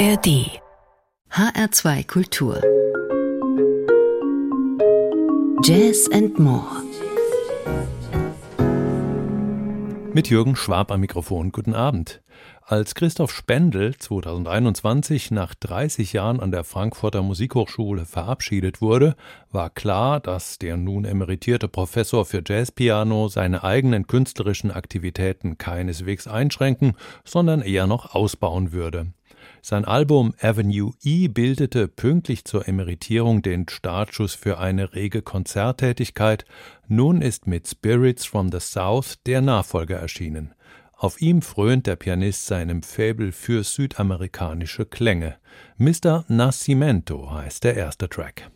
ARD HR2 Kultur Jazz and More Mit Jürgen Schwab am Mikrofon. Guten Abend. Als Christoph Spendel 2021 nach 30 Jahren an der Frankfurter Musikhochschule verabschiedet wurde, war klar, dass der nun emeritierte Professor für Jazzpiano seine eigenen künstlerischen Aktivitäten keineswegs einschränken, sondern eher noch ausbauen würde. Sein Album Avenue E bildete pünktlich zur Emeritierung den Startschuss für eine rege Konzerttätigkeit. Nun ist mit Spirits from the South der Nachfolger erschienen. Auf ihm frönt der Pianist seinem Faible für südamerikanische Klänge. Mr. Nascimento heißt der erste Track.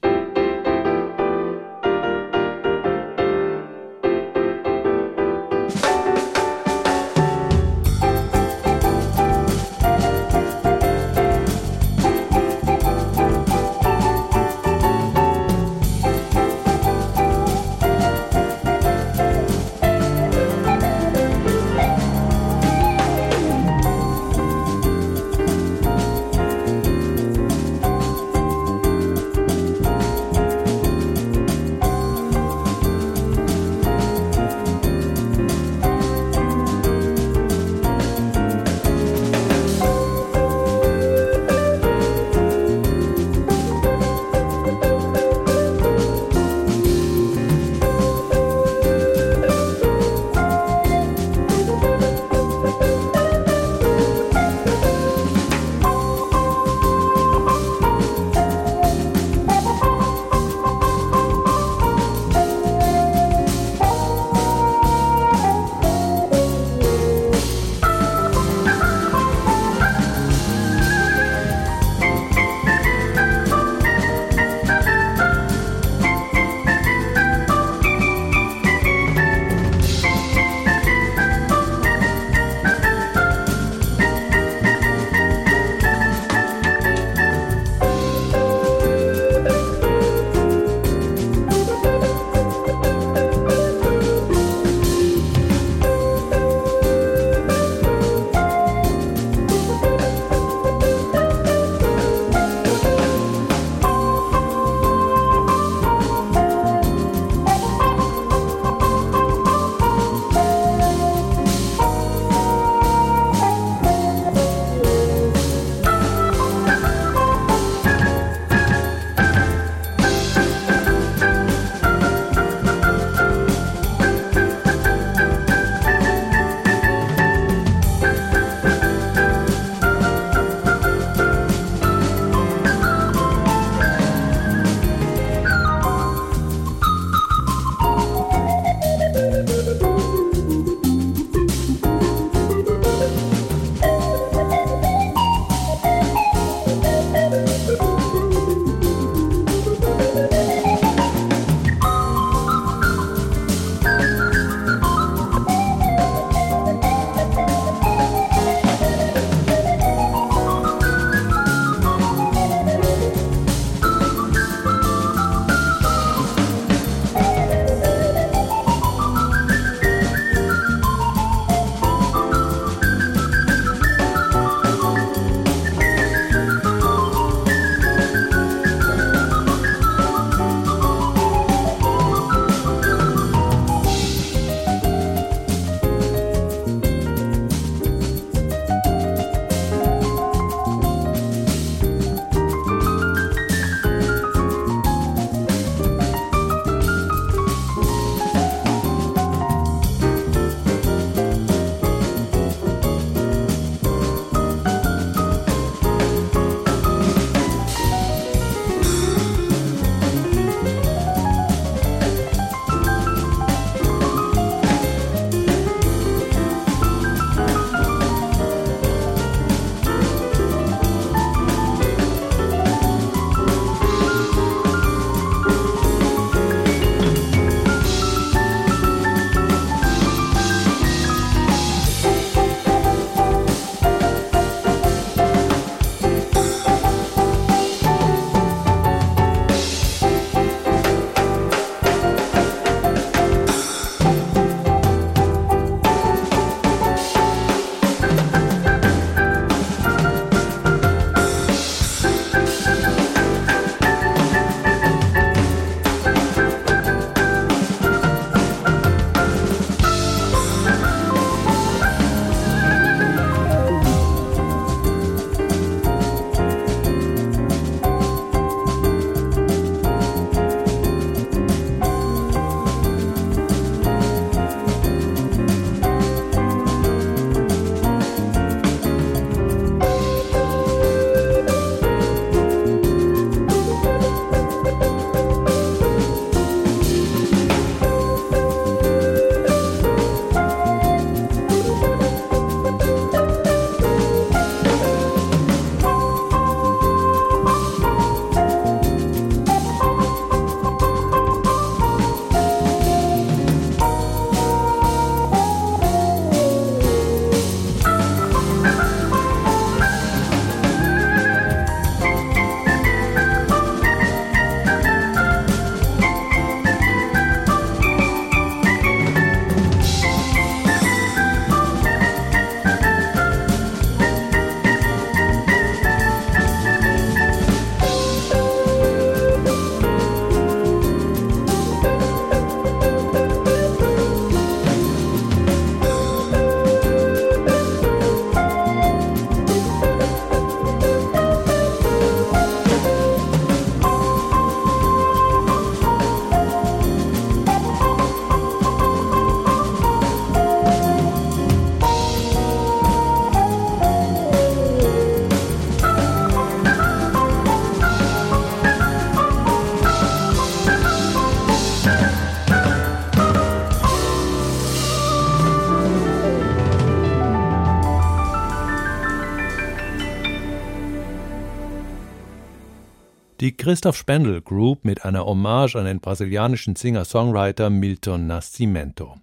Christoph Spendel Group mit einer Hommage an den brasilianischen Singer-Songwriter Milton Nascimento.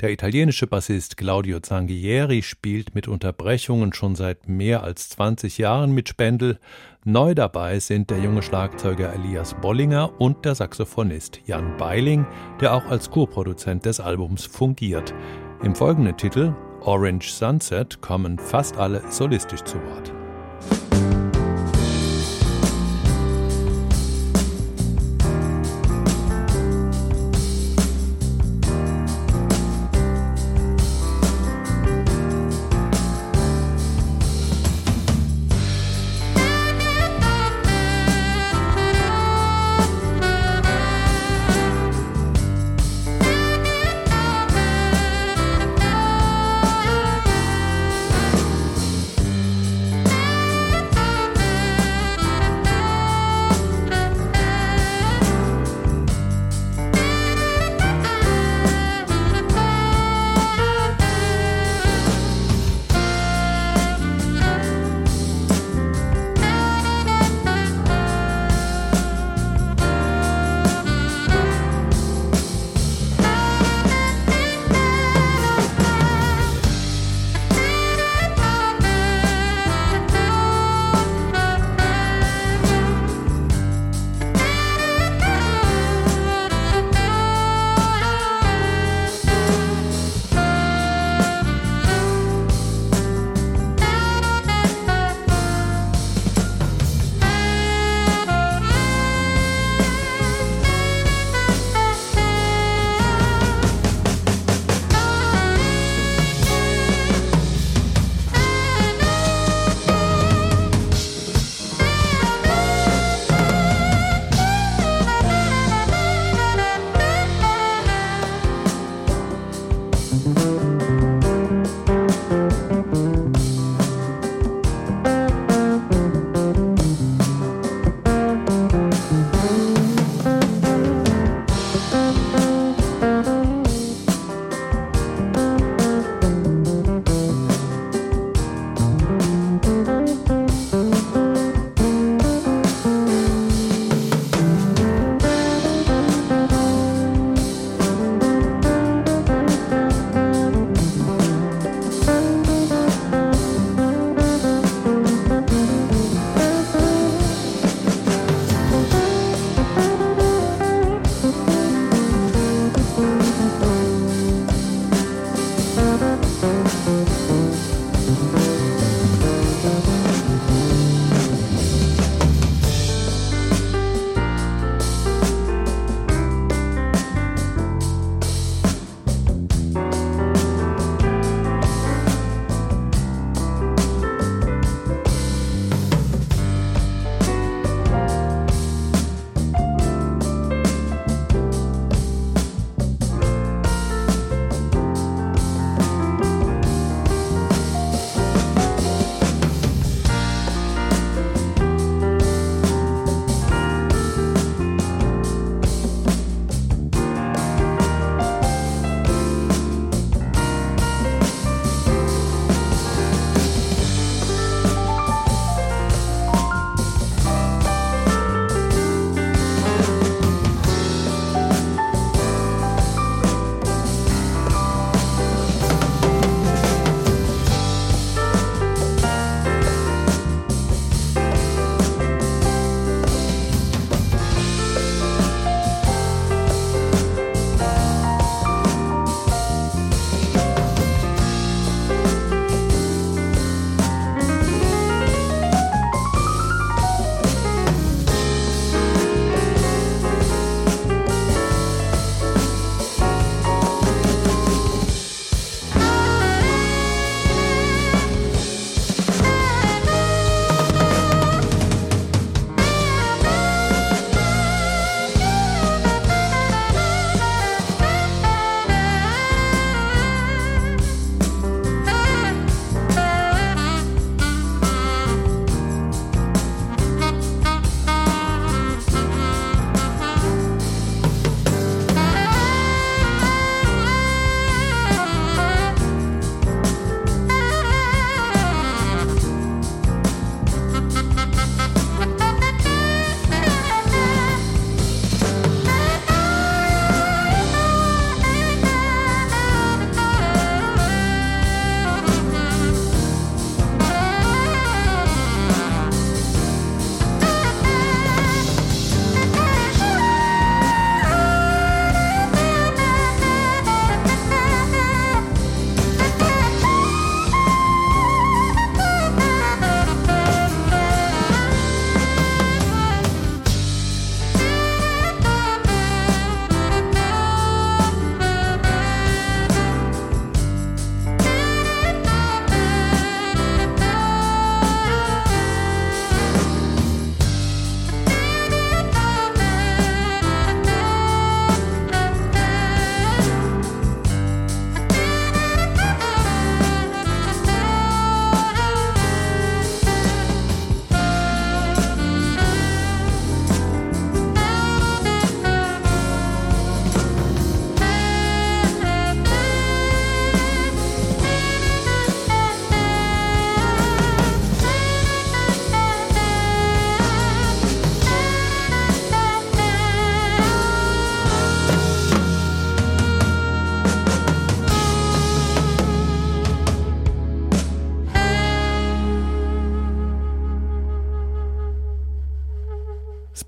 Der italienische Bassist Claudio Zanghieri spielt mit Unterbrechungen schon seit mehr als 20 Jahren mit Spendel. Neu dabei sind der junge Schlagzeuger Elias Bollinger und der Saxophonist Jan Beiling, der auch als Co-Produzent des Albums fungiert. Im folgenden Titel Orange Sunset kommen fast alle solistisch zu Wort.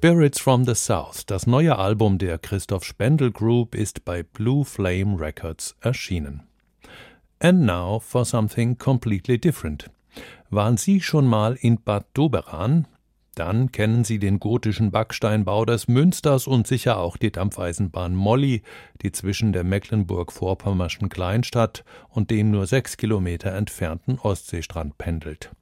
Spirits from the South, das neue Album der Christoph Spendel Group, ist bei Blue Flame Records erschienen. And now for something completely different. Waren Sie schon mal in Bad Doberan? Dann kennen Sie den gotischen Backsteinbau des Münsters und sicher auch die Dampfeisenbahn Molly, die zwischen der Mecklenburg-Vorpommerschen Kleinstadt und dem nur sechs Kilometer entfernten Ostseestrand pendelt.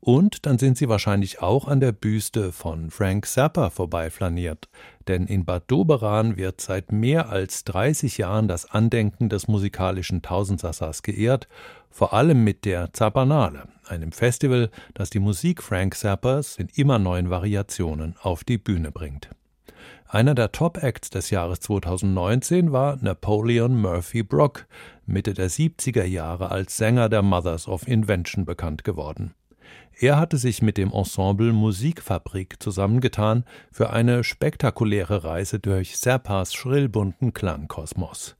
Und dann sind Sie wahrscheinlich auch an der Büste von Frank Zappa vorbeiflaniert, denn in Bad Doberan wird seit mehr als 30 Jahren das Andenken des musikalischen Tausendsassers geehrt, vor allem mit der Zappanale, einem Festival, das die Musik Frank Zappas in immer neuen Variationen auf die Bühne bringt. Einer der Top-Acts des Jahres 2019 war Napoleon Murphy Brock, Mitte der 70er Jahre als Sänger der Mothers of Invention bekannt geworden. Er hatte sich mit dem Ensemble Musikfabrik zusammengetan für eine spektakuläre Reise durch Serpas schrillbunten Klangkosmos.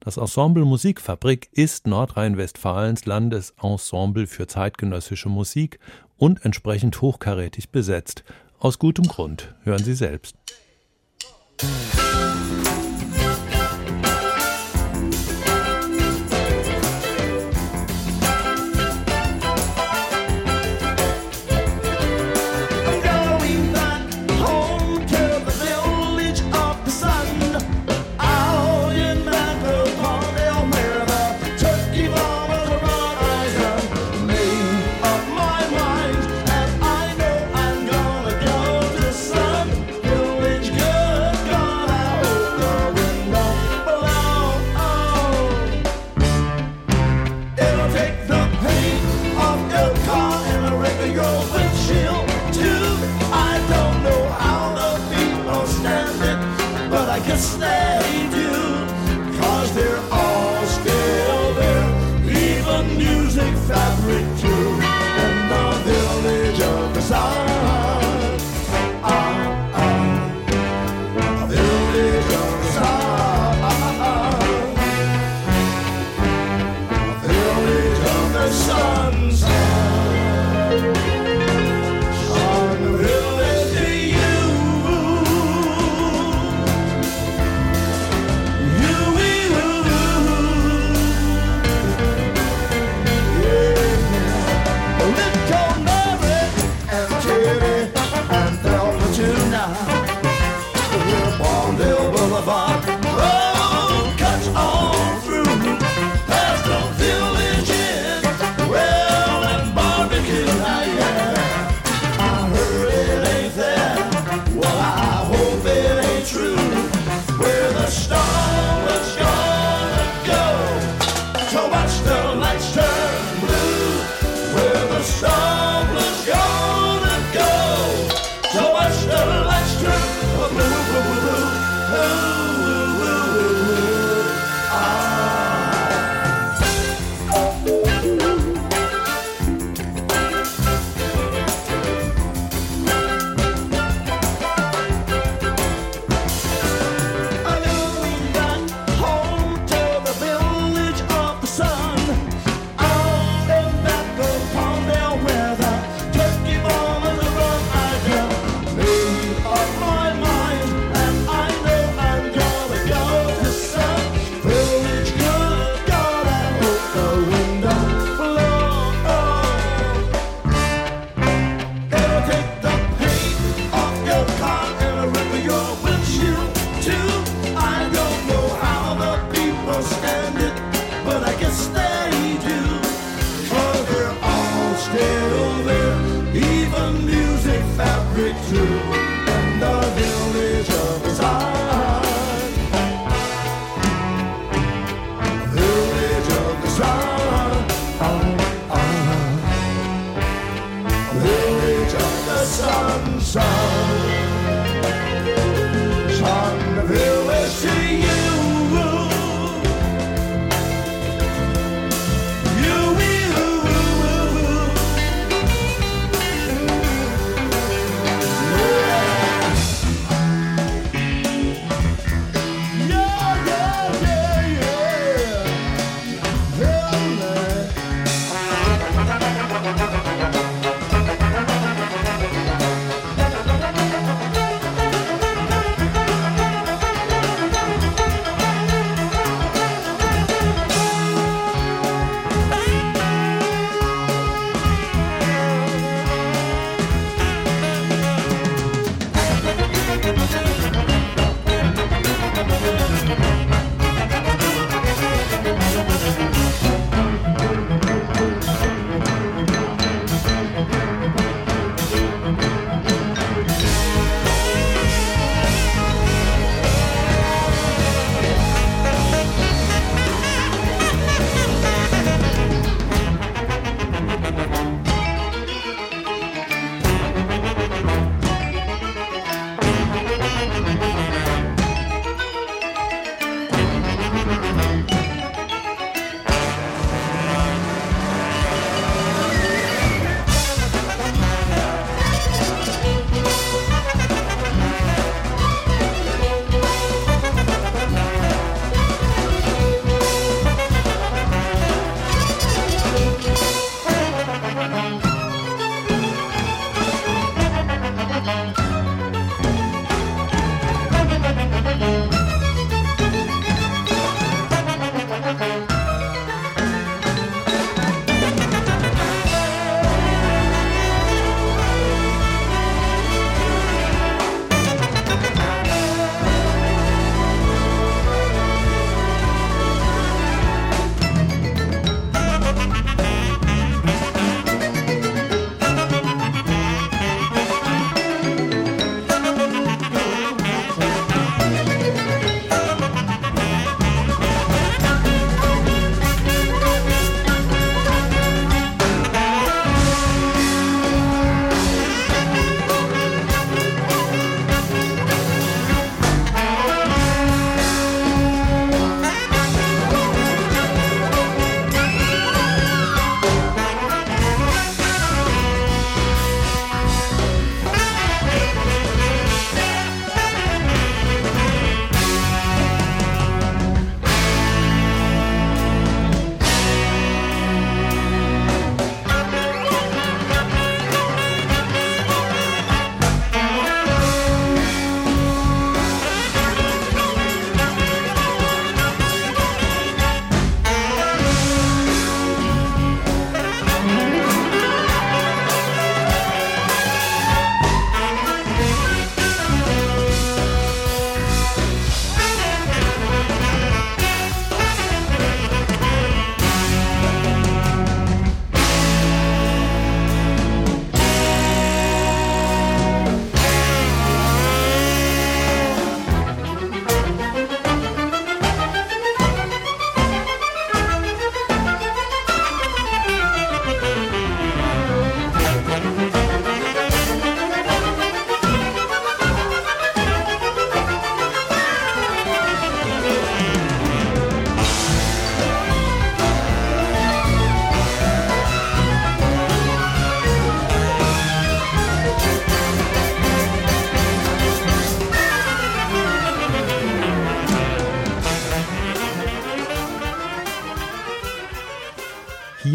Das Ensemble Musikfabrik ist Nordrhein-Westfalens Landesensemble für zeitgenössische Musik und entsprechend hochkarätig besetzt. Aus gutem Grund, hören Sie selbst.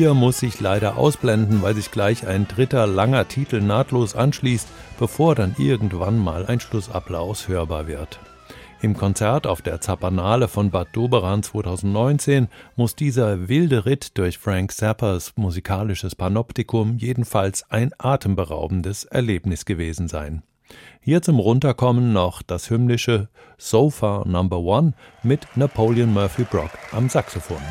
4 muss ich leider ausblenden, weil sich gleich ein dritter langer Titel nahtlos anschließt, bevor dann irgendwann mal ein Schlussapplaus hörbar wird. Im Konzert auf der Zapanale von Bad Doberan 2019 muss dieser wilde Ritt durch Frank Zappers musikalisches Panoptikum jedenfalls ein atemberaubendes Erlebnis gewesen sein. Hier zum Runterkommen noch das hymnische Sofa Number One mit Napoleon Murphy Brock am Saxophon.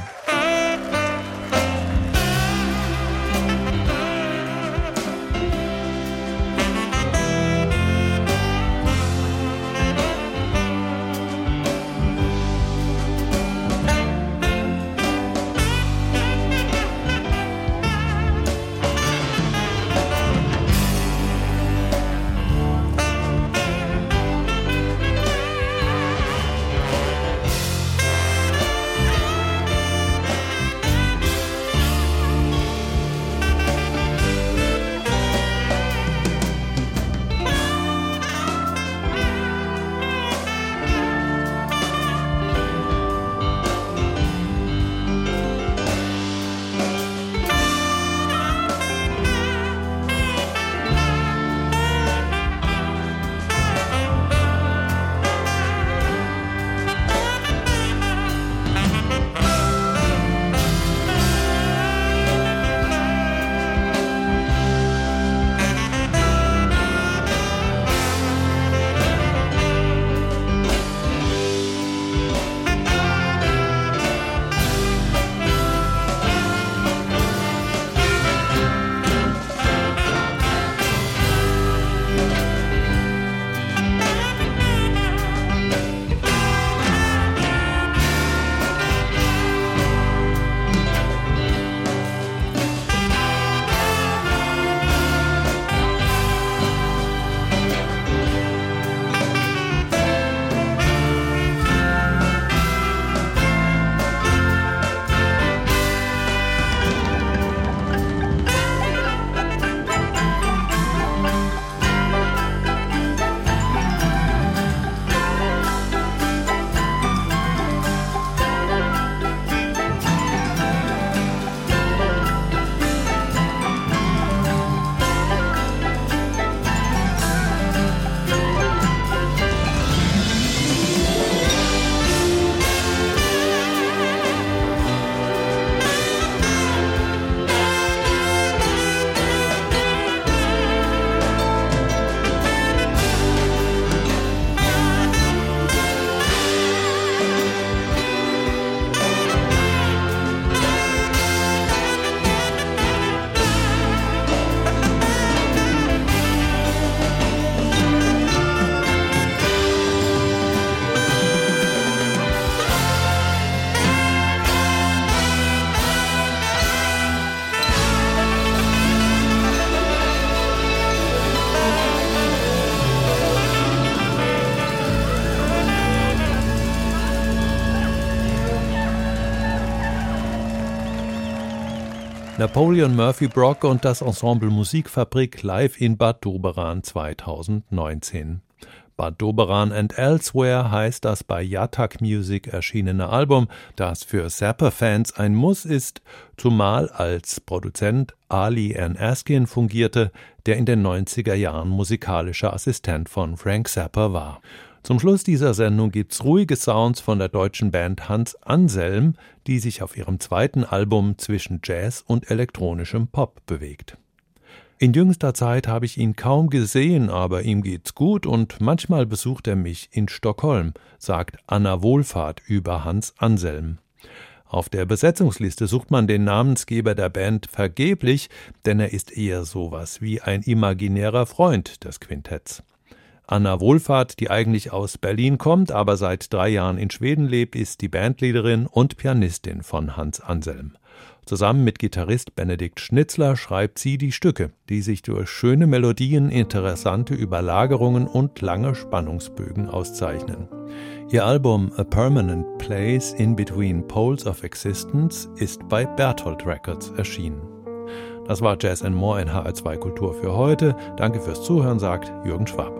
Napoleon Murphy Brock und das Ensemble Musikfabrik live in Bad Doberan 2019. Bad Doberan and Elsewhere heißt das bei Yatak Music erschienene Album, das für Zapper-Fans ein Muss ist, zumal als Produzent Ali N. Askin fungierte, der in den 90er Jahren musikalischer Assistent von Frank Zapper war. Zum Schluss dieser Sendung gibt's ruhige Sounds von der deutschen Band Hans Anselm, die sich auf ihrem zweiten Album zwischen Jazz und elektronischem Pop bewegt. In jüngster Zeit habe ich ihn kaum gesehen, aber ihm geht's gut und manchmal besucht er mich in Stockholm, sagt Anna Wohlfahrt über Hans Anselm. Auf der Besetzungsliste sucht man den Namensgeber der Band vergeblich, denn er ist eher sowas wie ein imaginärer Freund des Quintetts. Anna Wohlfahrt, die eigentlich aus Berlin kommt, aber seit drei Jahren in Schweden lebt, ist die Bandleaderin und Pianistin von Hans Anselm. Zusammen mit Gitarrist Benedikt Schnitzler schreibt sie die Stücke, die sich durch schöne Melodien, interessante Überlagerungen und lange Spannungsbögen auszeichnen. Ihr Album A Permanent Place in Between Poles of Existence ist bei Berthold Records erschienen. Das war Jazz and More in HR2 Kultur für heute. Danke fürs Zuhören, sagt Jürgen Schwab.